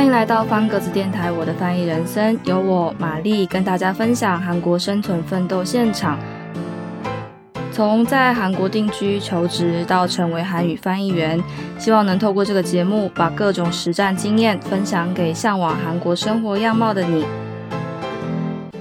欢迎来到方格子电台，我的翻译人生，由我玛丽跟大家分享韩国生存奋斗现场，从在韩国定居求职到成为韩语翻译员，希望能透过这个节目，把各种实战经验分享给向往韩国生活样貌的你。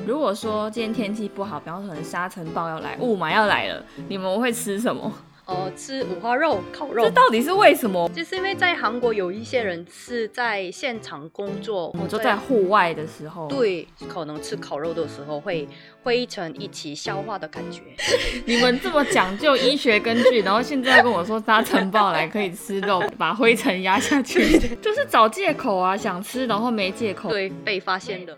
如果说今天天气不好，比方说可能沙尘暴要来，雾霾要来了，你们会吃什么？哦，吃五花肉、烤肉，这到底是为什么？就是因为在韩国有一些人是在现场工作，我就在户外的时候，对，可能吃烤肉的时候会灰尘一起消化的感觉。你们这么讲究医学根据，然后现在跟我说沙尘暴来可以吃肉，把灰尘压下去，就是找借口啊，想吃然后没借口，对，被发现的。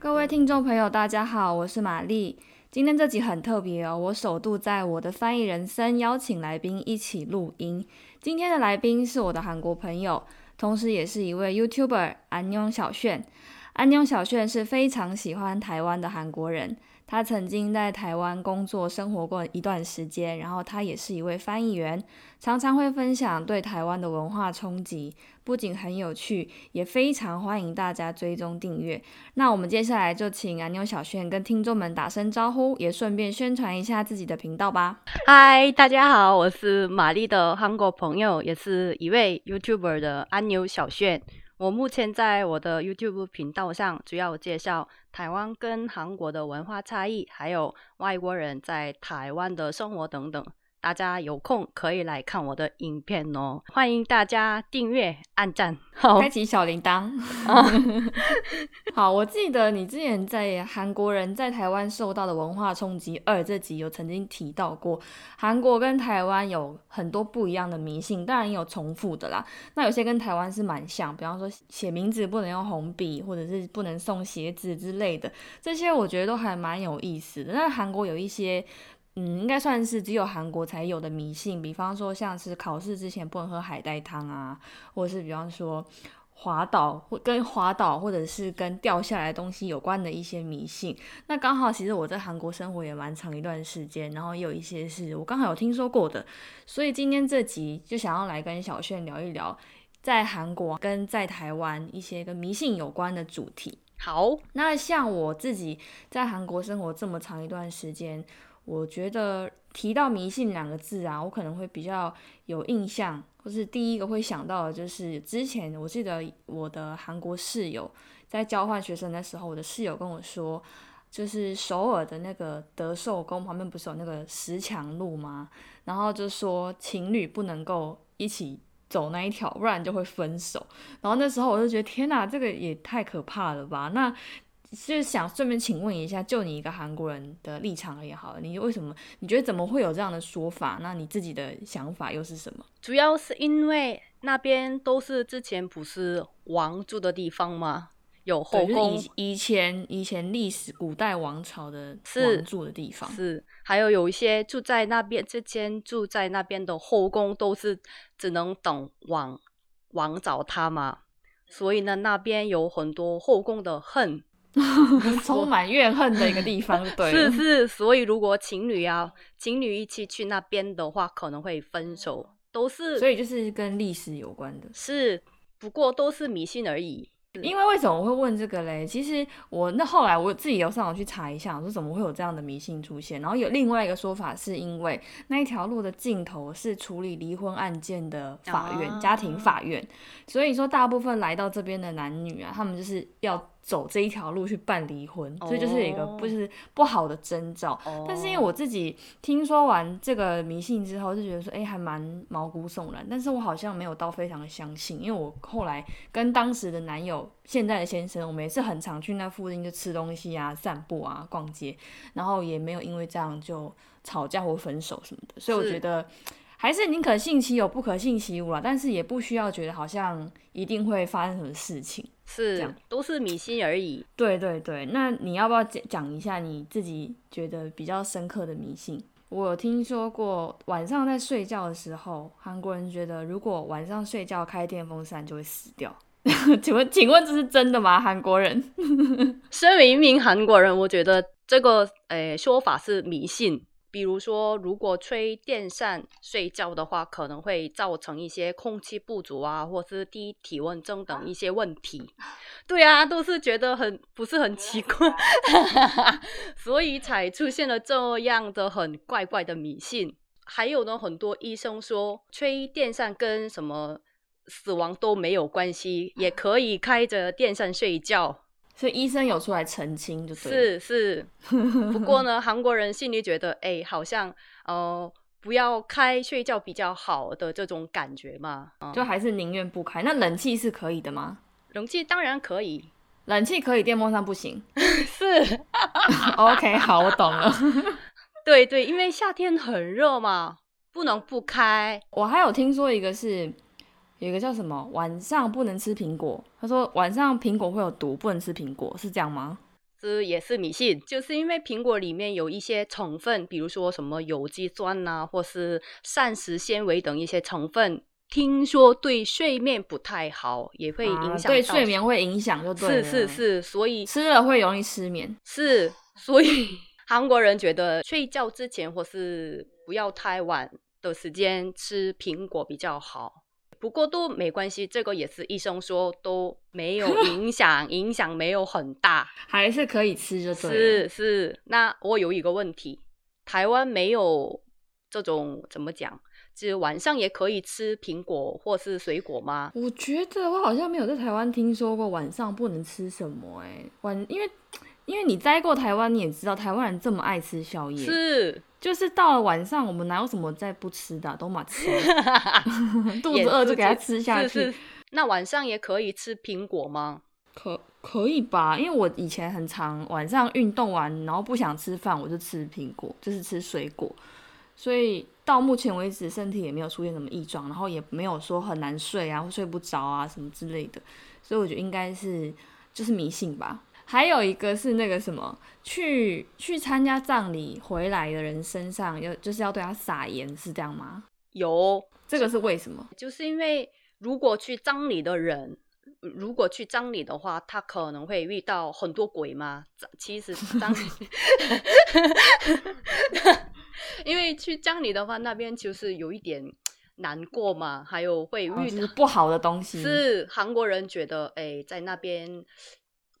各位听众朋友，大家好，我是玛丽。今天这集很特别哦，我首度在我的翻译人生邀请来宾一起录音。今天的来宾是我的韩国朋友，同时也是一位 YouTuber 安妞小炫。安妞小炫是非常喜欢台湾的韩国人。他曾经在台湾工作生活过一段时间，然后他也是一位翻译员，常常会分享对台湾的文化冲击，不仅很有趣，也非常欢迎大家追踪订阅。那我们接下来就请安妞小炫跟听众们打声招呼，也顺便宣传一下自己的频道吧。嗨，大家好，我是玛丽的韩国朋友，也是一位 YouTuber 的安妞小炫。我目前在我的 YouTube 频道上，主要介绍台湾跟韩国的文化差异，还有外国人在台湾的生活等等。大家有空可以来看我的影片哦，欢迎大家订阅、按赞、开启小铃铛。好，我记得你之前在韩国人在台湾受到的文化冲击二这集有曾经提到过，韩国跟台湾有很多不一样的迷信，当然也有重复的啦。那有些跟台湾是蛮像，比方说写名字不能用红笔，或者是不能送鞋子之类的，这些我觉得都还蛮有意思的。那韩国有一些。嗯，应该算是只有韩国才有的迷信，比方说像是考试之前不能喝海带汤啊，或者是比方说滑倒或跟滑倒或者是跟掉下来东西有关的一些迷信。那刚好其实我在韩国生活也蛮长一段时间，然后也有一些是我刚好有听说过的，所以今天这集就想要来跟小炫聊一聊在韩国跟在台湾一些跟迷信有关的主题。好，那像我自己在韩国生活这么长一段时间。我觉得提到迷信两个字啊，我可能会比较有印象，或是第一个会想到的就是之前我记得我的韩国室友在交换学生的时候，我的室友跟我说，就是首尔的那个德寿宫旁边不是有那个石墙路吗？然后就说情侣不能够一起走那一条，不然就会分手。然后那时候我就觉得天哪，这个也太可怕了吧？那就是想顺便请问一下，就你一个韩国人的立场而言，好了，你为什么你觉得怎么会有这样的说法？那你自己的想法又是什么？主要是因为那边都是之前不是王住的地方吗？有后宫，以前以前历史古代王朝的王住的地方是，还有有一些住在那边之前住在那边的后宫都是只能等王王找他嘛，所以呢，那边有很多后宫的恨。充满怨恨的一个地方，对，是是，所以如果情侣啊，情侣一起去那边的话，可能会分手，都是，所以就是跟历史有关的，是，不过都是迷信而已。因为为什么我会问这个嘞？其实我那后来我自己有上网去查一下，我说怎么会有这样的迷信出现。然后有另外一个说法，是因为那一条路的尽头是处理离婚案件的法院，家庭法院。所以说大部分来到这边的男女啊，他们就是要。走这一条路去办离婚，这就是一个不是不好的征兆。但是因为我自己听说完这个迷信之后，就觉得说，哎，还蛮毛骨悚然。但是我好像没有到非常的相信，因为我后来跟当时的男友，现在的先生，我们也是很常去那附近就吃东西啊、散步啊、逛街，然后也没有因为这样就吵架或分手什么的。所以我觉得。还是宁可信其有，不可信其无了。但是也不需要觉得好像一定会发生什么事情，是都是迷信而已。对对对，那你要不要讲讲一下你自己觉得比较深刻的迷信？我有听说过晚上在睡觉的时候，韩国人觉得如果晚上睡觉开电风扇就会死掉。请问，请问这是真的吗？韩国人，身为一名韩国人，我觉得这个诶说法是迷信。比如说，如果吹电扇睡觉的话，可能会造成一些空气不足啊，或是低体温症等一些问题。对啊，都是觉得很不是很奇怪，所以才出现了这样的很怪怪的迷信。还有呢，很多医生说吹电扇跟什么死亡都没有关系，也可以开着电扇睡觉。所以医生有出来澄清，就是是是。不过呢，韩国人心里觉得，哎，好像呃，不要开睡觉比较好的这种感觉嘛，就还是宁愿不开。那冷气是可以的吗？冷气当然可以，冷气可以，电风扇不行。是。OK，好，我懂了。对对，因为夏天很热嘛，不能不开。我还有听说一个是。有一个叫什么晚上不能吃苹果，他说晚上苹果会有毒，不能吃苹果，是这样吗？这也是迷信，就是因为苹果里面有一些成分，比如说什么有机酸呐，或是膳食纤维等一些成分，听说对睡眠不太好，也会影响对睡眠会影响，就对是是是，所以吃了会容易失眠。是，所以 韩国人觉得睡觉之前或是不要太晚的时间吃苹果比较好。不过都没关系，这个也是医生说都没有 影响，影响没有很大，还是可以吃就对。是是，那我有一个问题，台湾没有这种怎么讲，就晚上也可以吃苹果或是水果吗？我觉得我好像没有在台湾听说过晚上不能吃什么，哎，晚因为。因为你待过台湾，你也知道台湾人这么爱吃宵夜，是，就是到了晚上，我们哪有什么再不吃的，都嘛吃，肚子饿就给它吃下去。那晚上也可以吃苹果吗？可可以吧？因为我以前很常晚上运动完，然后不想吃饭，我就吃苹果，就是吃水果，所以到目前为止身体也没有出现什么异状，然后也没有说很难睡啊，或睡不着啊什么之类的，所以我觉得应该是就是迷信吧。还有一个是那个什么，去去参加葬礼回来的人身上要就是要对他撒盐，是这样吗？有这个是为什么？就是因为如果去葬礼的人，如果去葬礼的话，他可能会遇到很多鬼吗？其实葬礼，因为去葬礼的话，那边就是有一点难过嘛，还有会遇到不好的东西。是韩国人觉得，哎，在那边。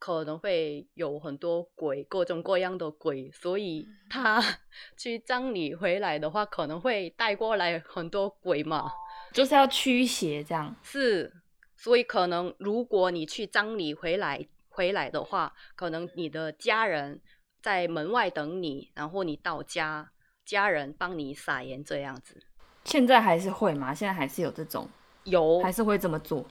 可能会有很多鬼，各种各样的鬼，所以他 去葬礼回来的话，可能会带过来很多鬼嘛，就是要驱邪这样。是，所以可能如果你去葬礼回来回来的话，可能你的家人在门外等你，然后你到家，家人帮你撒盐这样子。现在还是会吗？现在还是有这种？有，还是会这么做？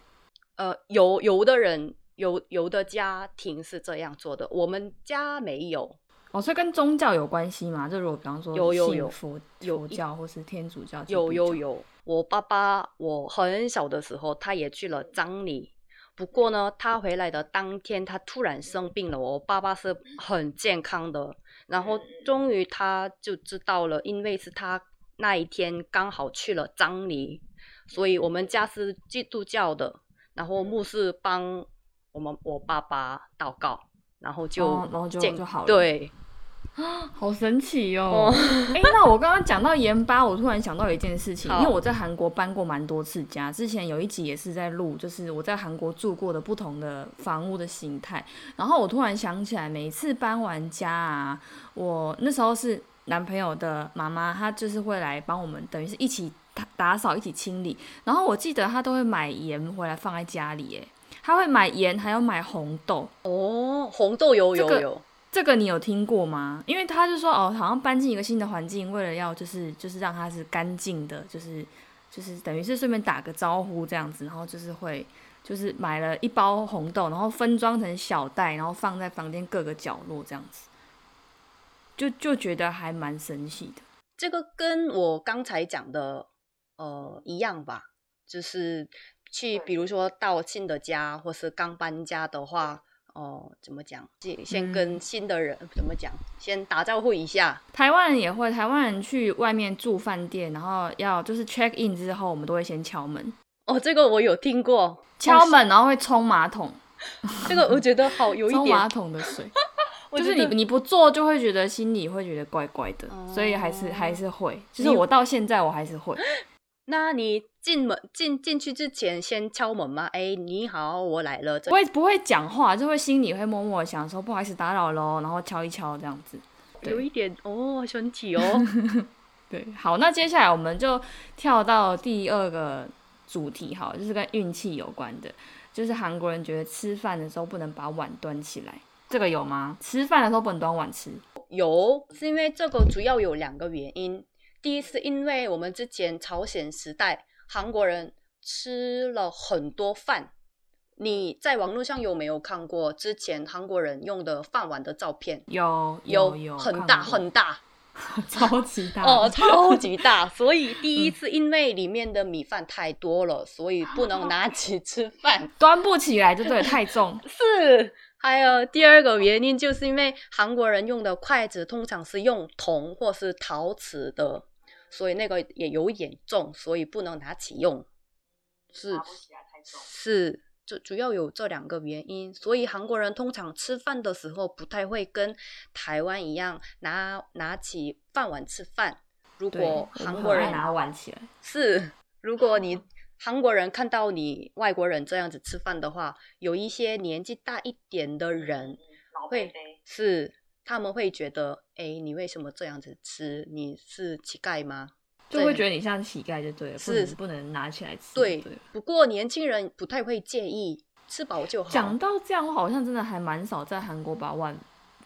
呃，有有的人。有有的家庭是这样做的，我们家没有哦，所以跟宗教有关系吗？就如果比方说有有有佛佛教或是天主教，有有有。我爸爸我很小的时候，他也去了葬礼，不过呢，他回来的当天他突然生病了。我爸爸是很健康的，然后终于他就知道了，因为是他那一天刚好去了葬礼，所以我们家是基督教的，然后牧师帮。我们我爸爸祷告，然后就然后就就好了。对，啊，好神奇哟！哎，那我刚刚讲到盐巴，我突然想到一件事情，因为我在韩国搬过蛮多次家，之前有一集也是在录，就是我在韩国住过的不同的房屋的形态。然后我突然想起来，每次搬完家啊，我那时候是男朋友的妈妈，她就是会来帮我们，等于是一起打打扫、一起清理。然后我记得她都会买盐回来放在家里，哎。他会买盐，还要买红豆哦。红豆有有有，这个你有听过吗？因为他就说哦，好像搬进一个新的环境，为了要就是就是让它是干净的，就是就是等于是顺便打个招呼这样子，然后就是会就是买了一包红豆，然后分装成小袋，然后放在房间各个角落这样子，就就觉得还蛮神奇的。这个跟我刚才讲的呃一样吧，就是。去，比如说到新的家，或是刚搬家的话，哦，怎么讲？先先跟新的人怎么讲？先打招呼一下。台湾人也会，台湾人去外面住饭店，然后要就是 check in 之后，我们都会先敲门。哦，这个我有听过，敲门然后会冲马桶。这个我觉得好有一点冲马桶的水。就是你你不做就会觉得心里会觉得怪怪的，所以还是还是会。就是我到现在我还是会。那你进门进进去之前先敲门吗？哎，你好，我来了。不会不会讲话，就会心里会默默想说不好意思打扰喽，然后敲一敲这样子。有一点哦，身体哦。对，好，那接下来我们就跳到第二个主题，好，就是跟运气有关的，就是韩国人觉得吃饭的时候不能把碗端起来，这个有吗？吃饭的时候不能端碗吃？有，是因为这个主要有两个原因。第一是因为我们之前朝鲜时代，韩国人吃了很多饭。你在网络上有没有看过之前韩国人用的饭碗的照片？有有有，很大很大，超级大哦，超级大。所以第一次因为里面的米饭太多了，所以不能拿起 吃饭，端不起来就对，太重。是，还有第二个原因，就是因为韩国人用的筷子通常是用铜或是陶瓷的。所以那个也有一点重，所以不能拿起用。是是，主主要有这两个原因。所以韩国人通常吃饭的时候不太会跟台湾一样拿拿起饭碗吃饭。如果韩国人拿碗起来，是如果你韩国人看到你外国人这样子吃饭的话，有一些年纪大一点的人会是。他们会觉得，哎，你为什么这样子吃？你是乞丐吗？就会觉得你像乞丐就对了，是不能拿起来吃。对，不过年轻人不太会介意，吃饱就好。讲到这样，我好像真的还蛮少在韩国把碗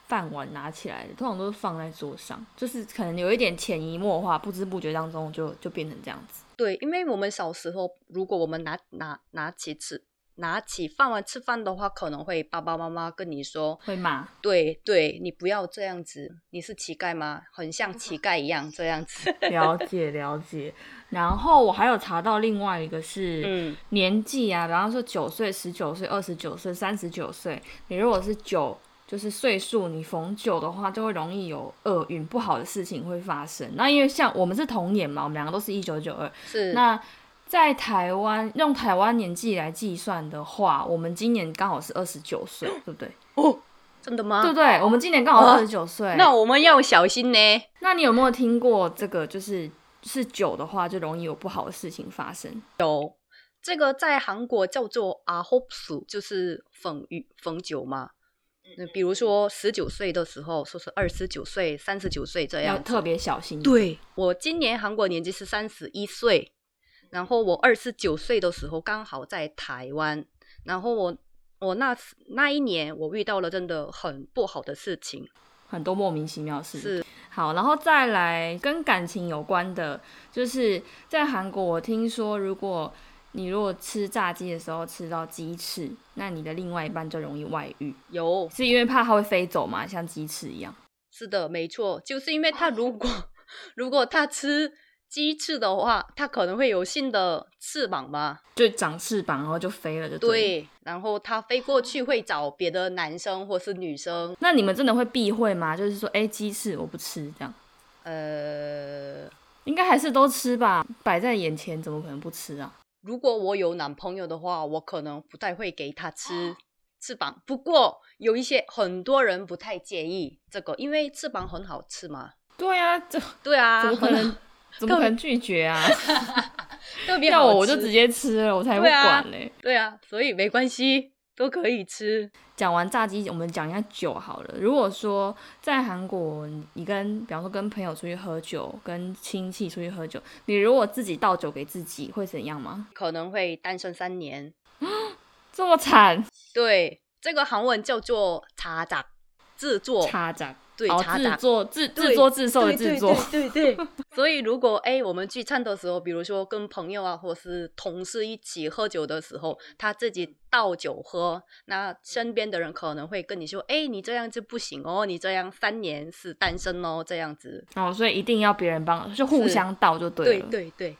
饭碗拿起来的，通常都是放在桌上，就是可能有一点潜移默化，不知不觉当中就就变成这样子。对，因为我们小时候，如果我们拿拿拿起吃。拿起饭碗吃饭的话，可能会爸爸妈妈跟你说会骂，对对，你不要这样子，你是乞丐吗？很像乞丐一样这样子。了解了解。然后我还有查到另外一个是年纪啊，比方说九岁、十九岁、二十九岁、三十九岁，你如果是九，就是岁数，你逢九的话，就会容易有厄运，不好的事情会发生。那因为像我们是同年嘛，我们两个都是一九九二，是那。在台湾用台湾年纪来计算的话，我们今年刚好是二十九岁，对不对？哦，真的吗？对不对？我们今年刚好二十九岁，那我们要小心呢。那你有没有听过这个？就是是九的话，就容易有不好的事情发生。有这个在韩国叫做阿 hope 数，就是逢遇逢九嘛。那比如说十九岁的时候，说是二十九岁、三十九岁这样，特别小心。对我今年韩国年纪是三十一岁。然后我二十九岁的时候刚好在台湾，然后我我那那一年我遇到了真的很不好的事情，很多莫名其妙事。是好，然后再来跟感情有关的，就是在韩国，我听说如果你如果吃炸鸡的时候吃到鸡翅，那你的另外一半就容易外遇。有是因为怕它会飞走嘛，像鸡翅一样。是的，没错，就是因为他如果 如果他吃。鸡翅的话，它可能会有新的翅膀吧？就长翅膀，然后就飞了，就对。然后它飞过去会找别的男生或是女生。那你们真的会避讳吗？就是说，哎，鸡翅我不吃，这样。呃，应该还是都吃吧，摆在眼前，怎么可能不吃啊？如果我有男朋友的话，我可能不太会给他吃翅膀。不过有一些很多人不太介意这个，因为翅膀很好吃嘛。对啊，这对啊，怎么可能？怎么可能拒绝啊？特别要我我就直接吃了，我才不管嘞。对啊，所以没关系，都可以吃。讲完炸鸡，我们讲一下酒好了。如果说在韩国，你跟比方说跟朋友出去喝酒，跟亲戚出去喝酒，你如果自己倒酒给自己，会怎样吗？可能会单身三年。这么惨？对，这个韩文叫做“茶杂”，制作茶杂。对，自作自自作自受的自作，对对。所以如果哎，我们聚餐的时候，比如说跟朋友啊，或是同事一起喝酒的时候，他自己倒酒喝，那身边的人可能会跟你说：“哎，你这样子不行哦，你这样三年是单身哦，这样子。”哦，所以一定要别人帮，就互相倒就对了。对对对。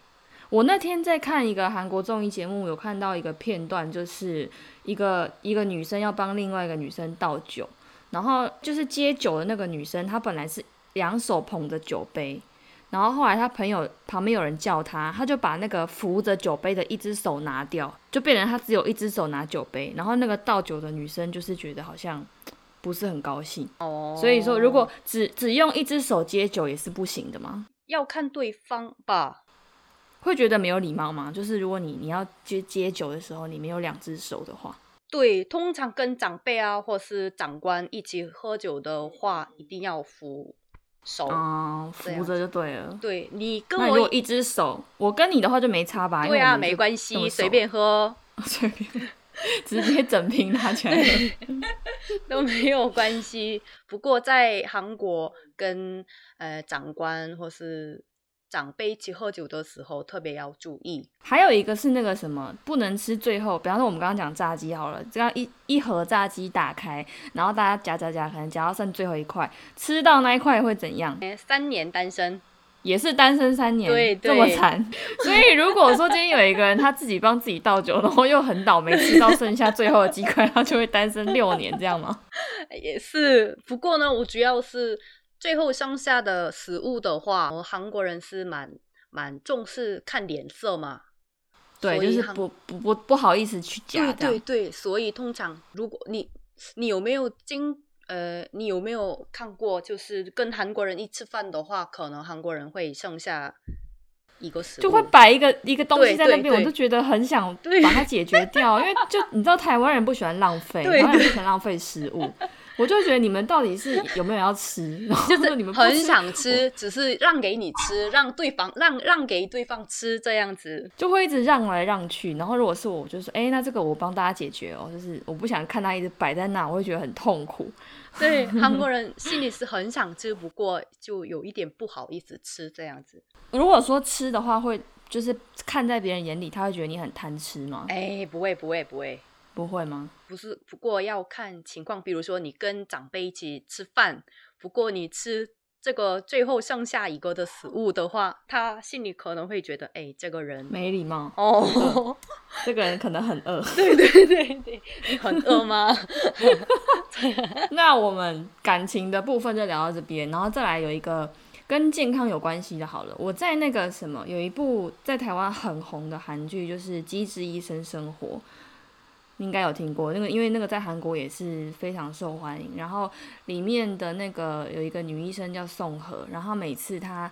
我那天在看一个韩国综艺节目，有看到一个片段，就是一个一个女生要帮另外一个女生倒酒。然后就是接酒的那个女生，她本来是两手捧着酒杯，然后后来她朋友旁边有人叫她，她就把那个扶着酒杯的一只手拿掉，就变成她只有一只手拿酒杯。然后那个倒酒的女生就是觉得好像不是很高兴。哦，所以说，如果只只用一只手接酒也是不行的吗？要看对方吧。会觉得没有礼貌吗？就是如果你你要接接酒的时候，你没有两只手的话，对，通常跟长辈啊或是长官一起喝酒的话，一定要扶手。啊、扶着就对了。对你跟我如果一只手，我跟你的话就没差吧？对啊，没关系，随便喝 随便，直接整瓶拿起来。都没有关系。不过在韩国跟呃长官或是长辈一起喝酒的时候，特别要注意。还有一个是那个什么，不能吃最后，比方说我们刚刚讲炸鸡好了，这样一一盒炸鸡打开，然后大家夹夹夹，可能夹到剩最后一块，吃到那一块会怎样？呃三年单身，也是单身三年，对这么惨。所以如果说今天有一个人他自己帮自己倒酒，然后又很倒霉吃到剩下最后的鸡块，他就会单身六年，这样吗？也是。不过呢，我主要是最后剩下的食物的话，我韩国人是蛮蛮重视看脸色嘛。对，就是不不不不好意思去夹对。对对，所以通常如果你你有没有经呃，你有没有看过，就是跟韩国人一吃饭的话，可能韩国人会剩下一个食物，就会摆一个一个东西在那边，我就觉得很想对把它解决掉，因为就你知道台湾人不喜欢浪费，对台湾人不喜欢浪费食物，我就会觉得你们到底是有没有要吃，然后就是你们很想吃，只是让给你吃，让对方让让给对方吃这样子。就会一直让来让去，然后如果是我，我就说，哎、那这个我帮大家解决哦，就是我不想看他一直摆在那，我会觉得很痛苦。对，韩国人心里是很想吃，不过就有一点不好意思吃这样子。如果说吃的话，会就是看在别人眼里，他会觉得你很贪吃吗？哎，不会不会不会，不会吗？不是，不过要看情况，比如说你跟长辈一起吃饭，不过你吃这个最后剩下一个的食物的话，他心里可能会觉得，哎，这个人没礼貌，哦，这个人可能很饿。对对对对，你很饿吗？那我们感情的部分就聊到这边，然后再来有一个跟健康有关系的，好了。我在那个什么有一部在台湾很红的韩剧，就是《机智医生生活》，你应该有听过那个，因为那个在韩国也是非常受欢迎。然后里面的那个有一个女医生叫宋和，然后每次她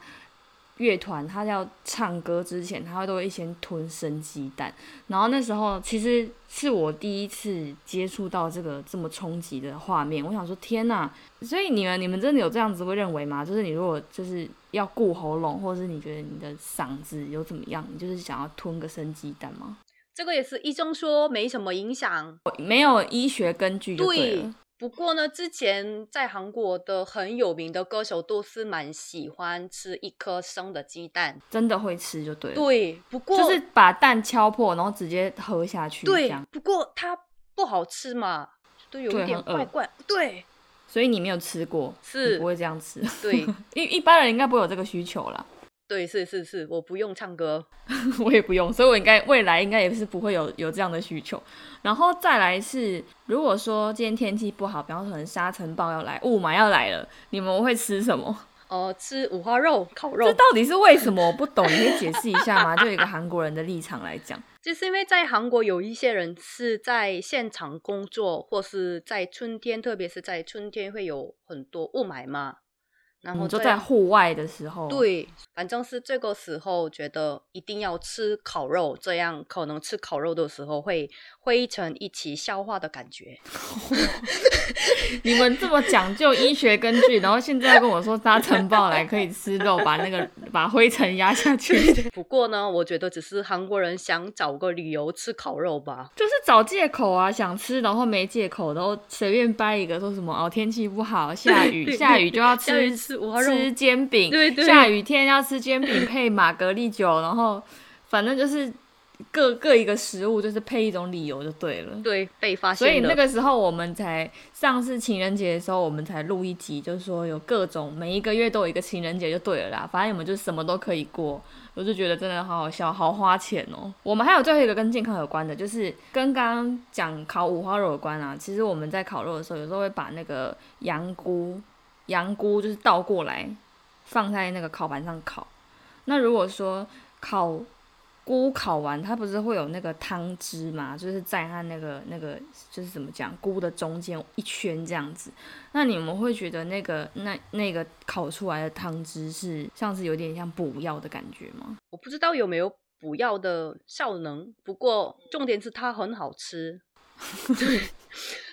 乐团她要唱歌之前，她都会先吞生鸡蛋。然后那时候其实是我第一次接触到这个这么冲击的画面，我想说天呐！所以你们你们真的有这样子会认为吗？就是你如果就是要顾喉咙，或者是你觉得你的嗓子有怎么样，你就是想要吞个生鸡蛋吗？这个也是医生说没什么影响，没有医学根据就对对。。不过呢，之前在韩国的很有名的歌手都是蛮喜欢吃一颗生的鸡蛋。真的会吃就对了，对，不过就是把蛋敲破，然后直接喝下去，这对样。，不过它不好吃嘛，都有一点怪怪。对，所以你没有吃过，是不会这样吃。对，一一般人应该不会有这个需求啦，对，是是是，我不用唱歌。我也不用，所以我应该未来应该也是不会有有这样的需求。然后再来是，如果说今天天气不好，比方说可能沙尘暴要来，雾霾要来了，你们会吃什么？哦，吃五花肉、烤肉这肉，到底是为什么？我不懂，你可以解释一下吗？就有一个韩国人的立场来讲，就是因为在韩国有一些人是在现场工作，或是在春天，特别是在春天会有很多雾霾嘛，然后你就在户外的时候，，对，反正是这个时候觉得一定要吃烤肉，这样可能吃烤肉的时候会灰尘一起消化的感觉。你们这么讲究医学根据，然后现在跟我说沙尘暴来可以吃肉，把那个 把灰尘压下去，不过呢，我觉得只是韩国人想找个理由吃烤肉吧。就是找借口啊，想吃然后没借口，然后随便掰一个说什么哦天气不好，下雨 下雨就要吃吃煎饼，对对下雨天要吃煎饼配玛格丽酒，然后反正就是各各一个食物，就是配一种理由就对了。对，被发现所以。那个时候我们才上次情人节的时候，我们才录一集，就是说有各种每一个月都有一个情人节就对了啦，反正你们就什么都可以过。我就觉得真的好好笑，好花钱哦。我们还有最后一个跟健康有关的，就是跟刚刚讲烤五花肉有关啊。其实我们在烤肉的时候，有时候会把那个羊菇，羊菇就是倒过来放在那个烤盘上烤。那如果说烤菇烤完，它不是会有那个汤汁嘛？就是在它那个那个就是怎么讲，菇的中间一圈这样子。那你们会觉得那个那那个烤出来的汤汁是像是有点像补药的感觉吗？我不知道有没有补药的效能，不过重点是它很好吃。对，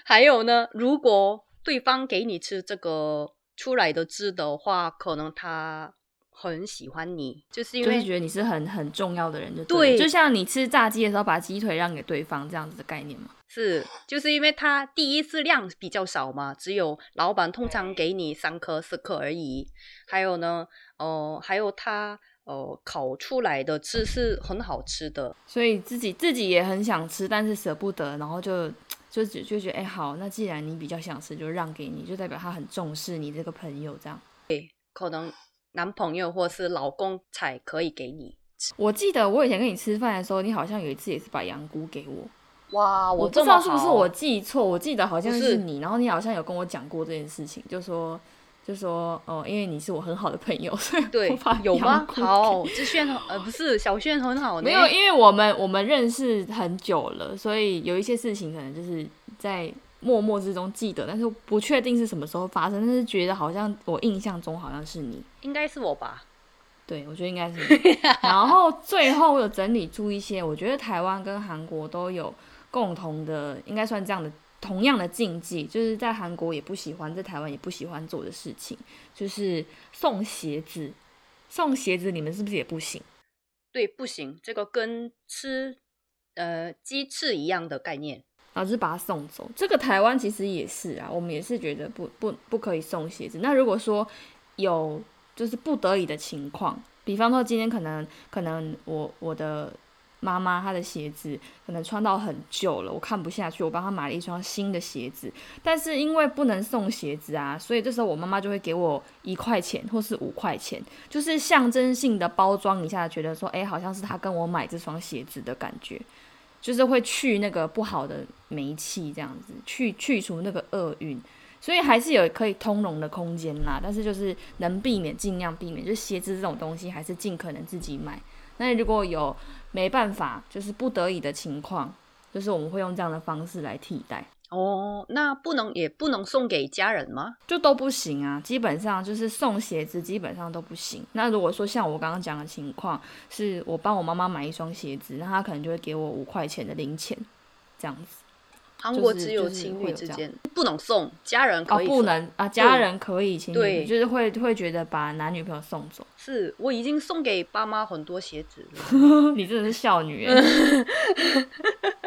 还有呢，如果对方给你吃这个出来的汁的话，可能他。很喜欢你，就是因为觉得你是很很重要的人，就对，就像你吃炸鸡的时候把鸡腿让给对方这样子的概念嘛。是，就是因为他第一次量比较少嘛，只有老板通常给你三颗四颗而已。还有呢，哦，还有他呃烤出来的吃是很好吃的，所以自己自己也很想吃，但是舍不得，然后就就就就觉得哎好，那既然你比较想吃，就让给你，就代表他很重视你这个朋友这样。对，可能。男朋友或是老公才可以给你。我记得我以前跟你吃饭的时候，你好像有一次也是把羊菇给我。哇，我不知道是不是我记错，我记得好像是你，然后你好像有跟我讲过这件事情，就说就说哦，因为你是我很好的朋友，所以对，有吗？好，志炫呃不是小炫很好，没有，因为我们我们认识很久了，所以有一些事情可能就是在。默默之中记得，但是不确定是什么时候发生，但是觉得好像我印象中好像是你，应该是我吧？对，我觉得应该是你。然后最后我有整理出一些，我觉得台湾跟韩国都有共同的，应该算这样的同样的禁忌，就是在韩国也不喜欢，在台湾也不喜欢做的事情，就是送鞋子。送鞋子，你们是不是也不行？对，不行，这个跟吃呃鸡翅一样的概念。然后是把他送走，这个台湾其实也是啊，我们也是觉得不不不可以送鞋子。那如果说有就是不得已的情况，比方说今天可能可能我我的妈妈她的鞋子可能穿到很旧了，我看不下去，我帮她买了一双新的鞋子，但是因为不能送鞋子啊，所以这时候我妈妈就会给我一块钱或是五块钱，就是象征性的包装一下，觉得说哎好像是她跟我买这双鞋子的感觉。就是会去那个不好的霉气，这样子去去除那个厄运，所以还是有可以通融的空间啦。但是就是能避免尽量避免，就是鞋子这种东西还是尽可能自己买。那如果有没办法，就是不得已的情况，就是我们会用这样的方式来替代。哦，那不能也不能送给家人吗？就都不行啊，基本上就是送鞋子，基本上都不行。那如果说像我刚刚讲的情况，是我帮我妈妈买一双鞋子，那她可能就会给我五块钱的零钱，这样子。韩国只有情侣之间不能送，家人可以。不能啊，家人可以，情侣就是会会觉得把男女朋友送走。是我已经送给爸妈很多鞋子了，你真的是孝女。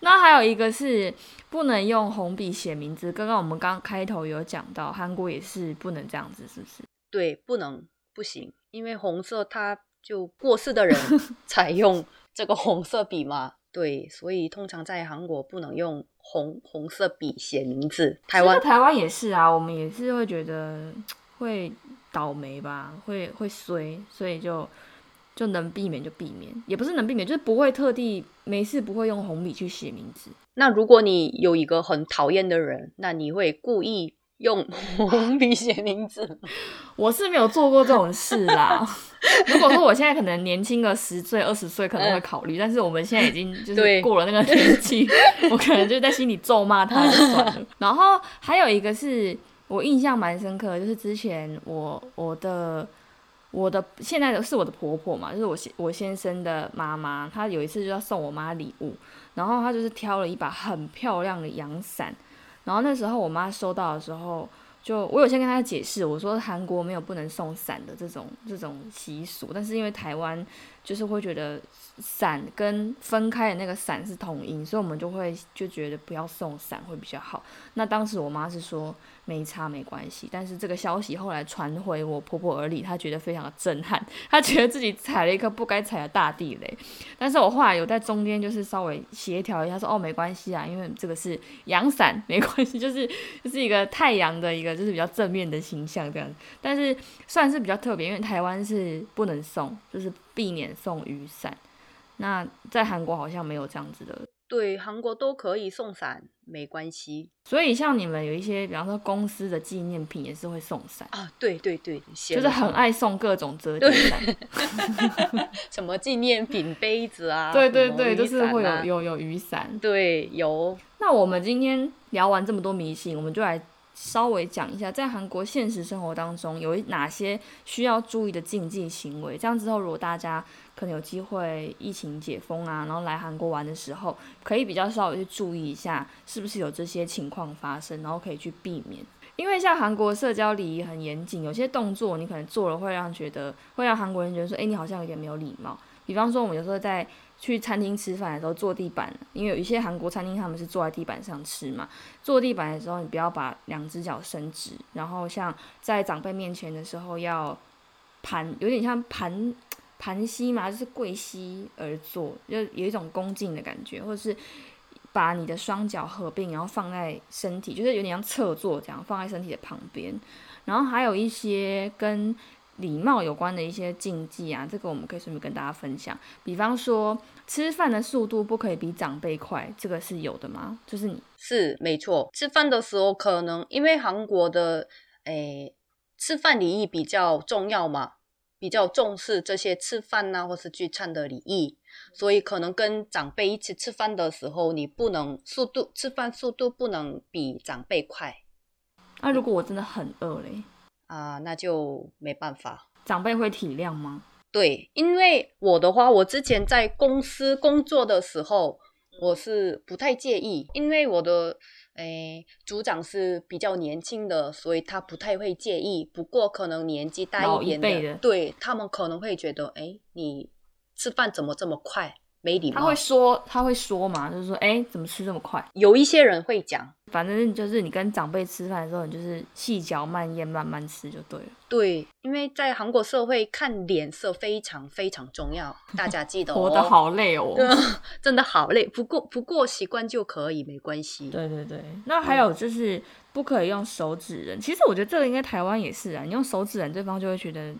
那还有一个是。不能用红笔写名字。刚刚我们刚开头有讲到，韩国也是不能这样子，是不是？对，不能，不行，因为红色它就过世的人 采用这个红色笔嘛。对，所以通常在韩国不能用红红色笔写名字。台湾台湾也是啊，我们也是会觉得会倒霉吧，会会衰，所以就就能避免就避免，也不是能避免，就是不会特地没事不会用红笔去写名字。那如果你有一个很讨厌的人，那你会故意用红笔写名字？我是没有做过这种事啦。如果说我现在可能年轻个十岁、二十岁，可能会考虑。但是我们现在已经就是过了那个年纪，我可能就在心里咒骂他就算了。然后还有一个是我印象蛮深刻，就是之前我我的我的现在的是我的婆婆嘛，就是我先我先生的妈妈，她有一次就要送我妈礼物。然后她就是挑了一把很漂亮的阳伞，然后那时候我妈收到的时候，就我有先跟她解释，我说韩国没有不能送伞的这种这种习俗，但是因为台湾就是会觉得伞跟分开的那个伞是同音，所以我们就会就觉得不要送伞会比较好。那当时我妈是说。没差没关系，但是这个消息后来传回我婆婆耳里，她觉得非常的震撼，她觉得自己踩了一颗不该踩的大地雷。但是我后来有在中间就是稍微协调一下，说哦没关系啊，因为这个是阳伞，没关系，就是就是一个太阳的一个就是比较正面的形象这样。但是算是比较特别，因为台湾是不能送，就是避免送雨伞。那在韩国好像没有这样子的。对，韩国都可以送伞，没关系。所以像你们有一些，比方说公司的纪念品也是会送伞啊。对对对，就是很爱送各种折叠伞，什么纪念品杯子啊？对对对，就是会有有有雨伞。对，有。那我们今天聊完这么多迷信，我们就来。稍微讲一下，在韩国现实生活当中有哪些需要注意的禁忌行为。这样之后，如果大家可能有机会疫情解封啊，然后来韩国玩的时候，可以比较稍微去注意一下，是不是有这些情况发生，然后可以去避免。因为像韩国社交礼仪很严谨，有些动作你可能做了会让觉得会让韩国人觉得说，哎，你好像有点没有礼貌。比方说，我们有时候在去餐厅吃饭的时候坐地板，因为有一些韩国餐厅他们是坐在地板上吃嘛。坐地板的时候，你不要把两只脚伸直，然后像在长辈面前的时候要盘，有点像盘盘膝嘛，就是跪膝而坐，就有一种恭敬的感觉，或者是把你的双脚合并，然后放在身体，就是有点像侧坐这样，放在身体的旁边。然后还有一些跟礼貌有关的一些禁忌啊，这个我们可以顺便跟大家分享。比方说，吃饭的速度不可以比长辈快，这个是有的吗？就是你是没错，吃饭的时候可能因为韩国的诶吃饭礼仪比较重要嘛，比较重视这些吃饭呐或是聚餐的礼仪，所以可能跟长辈一起吃饭的时候，你不能速度吃饭速度不能比长辈快。那如果我真的很饿嘞？啊，那就没办法。长辈会体谅吗？对，因为我的话，我之前在公司工作的时候，我是不太介意，因为我的诶组长是比较年轻的，所以他不太会介意。不过可能年纪大一点的，对他们可能会觉得，哎，你吃饭怎么这么快？没礼貌，他会说，他会说嘛，就是说，哎，怎么吃这么快？有一些人会讲，反正就是你跟长辈吃饭的时候，你就是细嚼慢咽，慢慢吃就对了。对，因为在韩国社会看脸色非常非常重要，大家记得。活得好累哦，真的好累。不过不过习惯就可以，没关系。对对对，那还有就是不可以用手指人。其实我觉得这个应该台湾也是啊，你用手指人，对方就会觉得。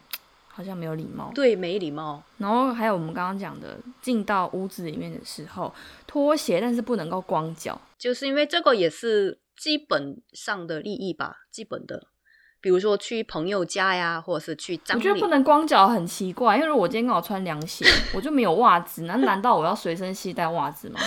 好像没有礼貌，对，没礼貌。然后还有我们刚刚讲的，进到屋子里面的时候脱鞋，但是不能够光脚，就是因为这个也是基本上的利益吧，基本的。比如说去朋友家呀，或者是去，我觉得不能光脚很奇怪，因为如果我今天刚好穿凉鞋，我就没有袜子，那难道我要随身携带袜子吗？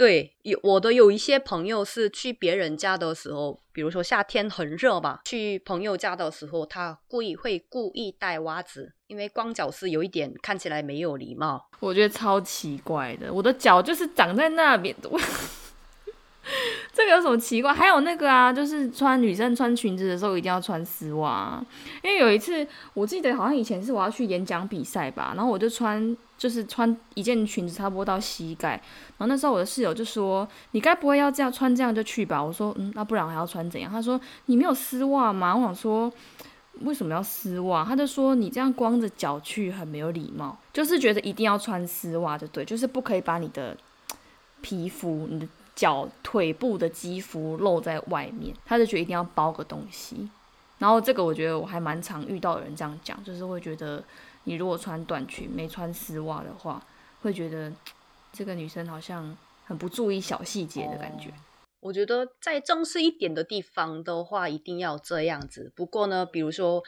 对，有我的有一些朋友是去别人家的时候，比如说夏天很热吧，去朋友家的时候，他故意会故意带袜子，因为光脚是有一点看起来没有礼貌。我觉得超奇怪的，我的脚就是长在那边。这个有什么奇怪？还有那个啊，就是穿女生穿裙子的时候一定要穿丝袜，因为有一次我记得好像以前是我要去演讲比赛吧，然后我就穿就是穿一件裙子差不多到膝盖，然后那时候我的室友就说：“你该不会要这样穿这样就去吧？”我说：“嗯，那不然还要穿怎样？”他说：“你没有丝袜吗？”我想说为什么要丝袜？他就说：“你这样光着脚去很没有礼貌，就是觉得一定要穿丝袜就对，就是不可以把你的皮肤你的。”脚腿部的肌肤露在外面，他就觉得一定要包个东西。然后这个我觉得我还蛮常遇到有人这样讲，就是会觉得你如果穿短裙没穿丝袜的话，会觉得这个女生好像很不注意小细节的感觉。我觉得在正式一点的地方的话，一定要这样子。不过呢，比如说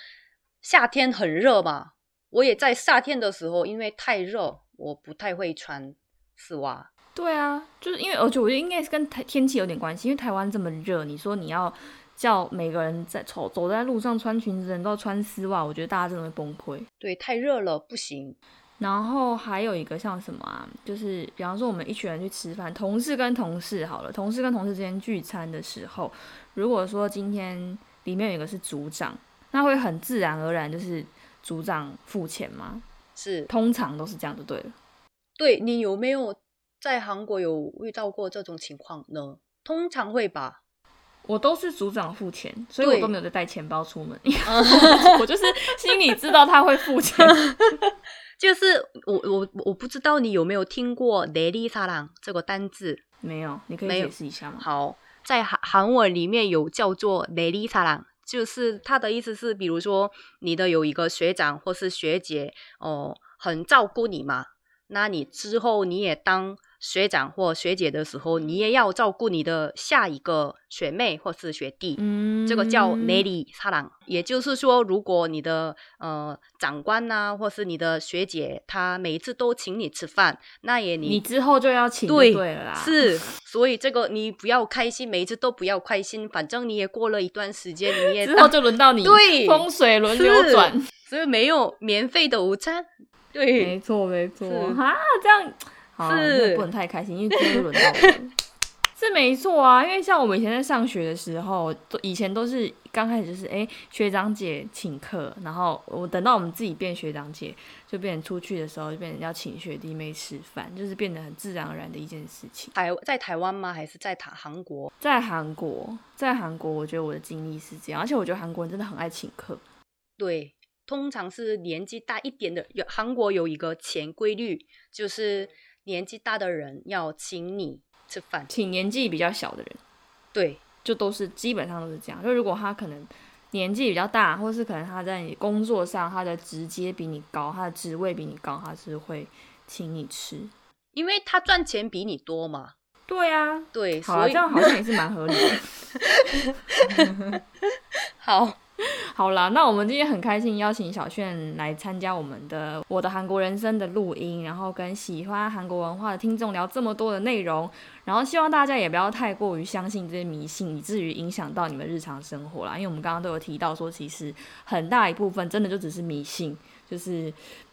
夏天很热嘛，我也在夏天的时候，因为太热，我不太会穿丝袜。对啊，就是因为而且我觉得应该是跟台天气有点关系，因为台湾这么热，你说你要叫每个人在走走在路上穿裙子的人都要穿丝袜，我觉得大家真的会崩溃。对，太热了不行。然后还有一个像什么啊，就是比方说我们一群人去吃饭，同事跟同事好了，同事跟同事之间聚餐的时候，如果说今天里面有一个是组长，那会很自然而然就是组长付钱吗？是，通常都是这样就对了。对你有没有？在韩国有遇到过这种情况呢？通常会吧。我都是组长付钱，所以我都没有再带钱包出门。我就是心里知道他会付钱。就是我我我不知道你有没有听过“雷利萨朗”这个单字？没有，你可以解释一下吗？好，在韩韩文里面有叫做“雷利萨朗”，就是他的意思是，比如说你的有一个学长或是学姐哦，很照顾你嘛，那你之后你也当。学长或学姐的时候，你也要照顾你的下一个学妹或是学弟。嗯，这个叫 lady 사 랑， 也就是说，如果你的呃长官呐、或是你的学姐，她每一次都请你吃饭，那也你你之后就要请就对对了啦。是，所以这个你不要开心，每一次都不要开心，反正你也过了一段时间，你也之后就轮到你，对风水轮流是转。所以没有免费的午餐。对，没错，没错，是哈，这样好，是不能太开心，因为今天就轮到我了。是没错啊，因为像我们以前在上学的时候，都以前都是刚开始就是哎、学长姐请客，然后我等到我们自己变学长姐，就变成出去的时候就变成要请学弟妹吃饭，就是变得很自然而然的一件事情。台在台湾吗？还是在台韩国？在韩国，在韩国，我觉得我的经历是这样，而且我觉得韩国人真的很爱请客。对，通常是年纪大一点的。有韩国有一个潜规律，就是年纪大的人要请你吃饭。请年纪比较小的人，对，就都是基本上都是这样。就如果他可能年纪比较大，或是可能他在你工作上他的职阶比你高，他的职位比你高，他是会请你吃。因为他赚钱比你多嘛。对啊，对，所以这样好像也是蛮合理的。好，好啦，那我们今天很开心邀请小炫来参加我们的《我的韩国人生》的录音，然后跟喜欢韩国文化的听众聊这么多的内容，然后希望大家也不要太过于相信这些迷信，以至于影响到你们日常生活啦。因为我们刚刚都有提到说，其实很大一部分真的就只是迷信，就是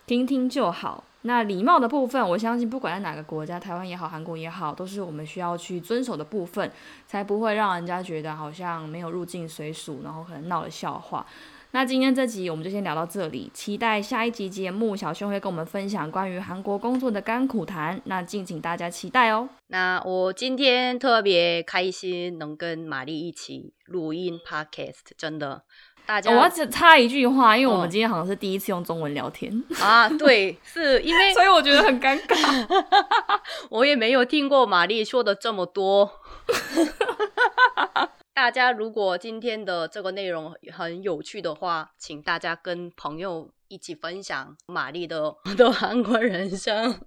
听听就好。那礼貌的部分，我相信不管在哪个国家，台湾也好，韩国也好，都是我们需要去遵守的部分，才不会让人家觉得好像没有入境随俗，然后可能闹了笑话。那今天这集我们就先聊到这里，期待下一集节目，小轩会跟我们分享关于韩国工作的甘苦谈，那敬请大家期待哦。那我今天特别开心，能跟玛丽一起录音 podcast，真的，大家、我要只插一句话，因为我们哦今天好像是第一次用中文聊天，啊，对，是因为 所以我觉得很尴尬。我也没有听过玛丽说的这么多。大家如果今天的这个内容很有趣的话，请大家跟朋友一起分享玛丽的的韩国人生。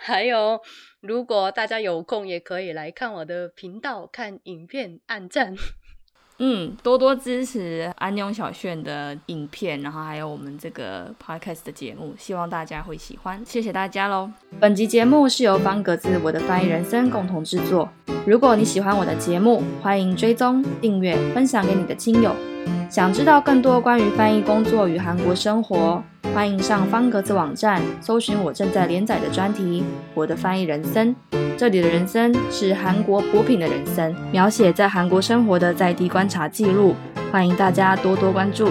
还有，如果大家有空，也可以来看我的频道，看影片，按赞。嗯，多多支持安妞小炫的影片，然后还有我们这个 podcast 的节目，希望大家会喜欢，谢谢大家喽。本集节目是由方格子我的翻译人生共同制作。如果你喜欢我的节目，欢迎追踪、订阅、分享给你的亲友。想知道更多关于翻译工作与韩国生活，欢迎上方格子网站搜寻我正在连载的专题《我的翻译人生》。这里的人生是韩国补品的人生，描写在韩国生活的在地观察记录，欢迎大家多多关注。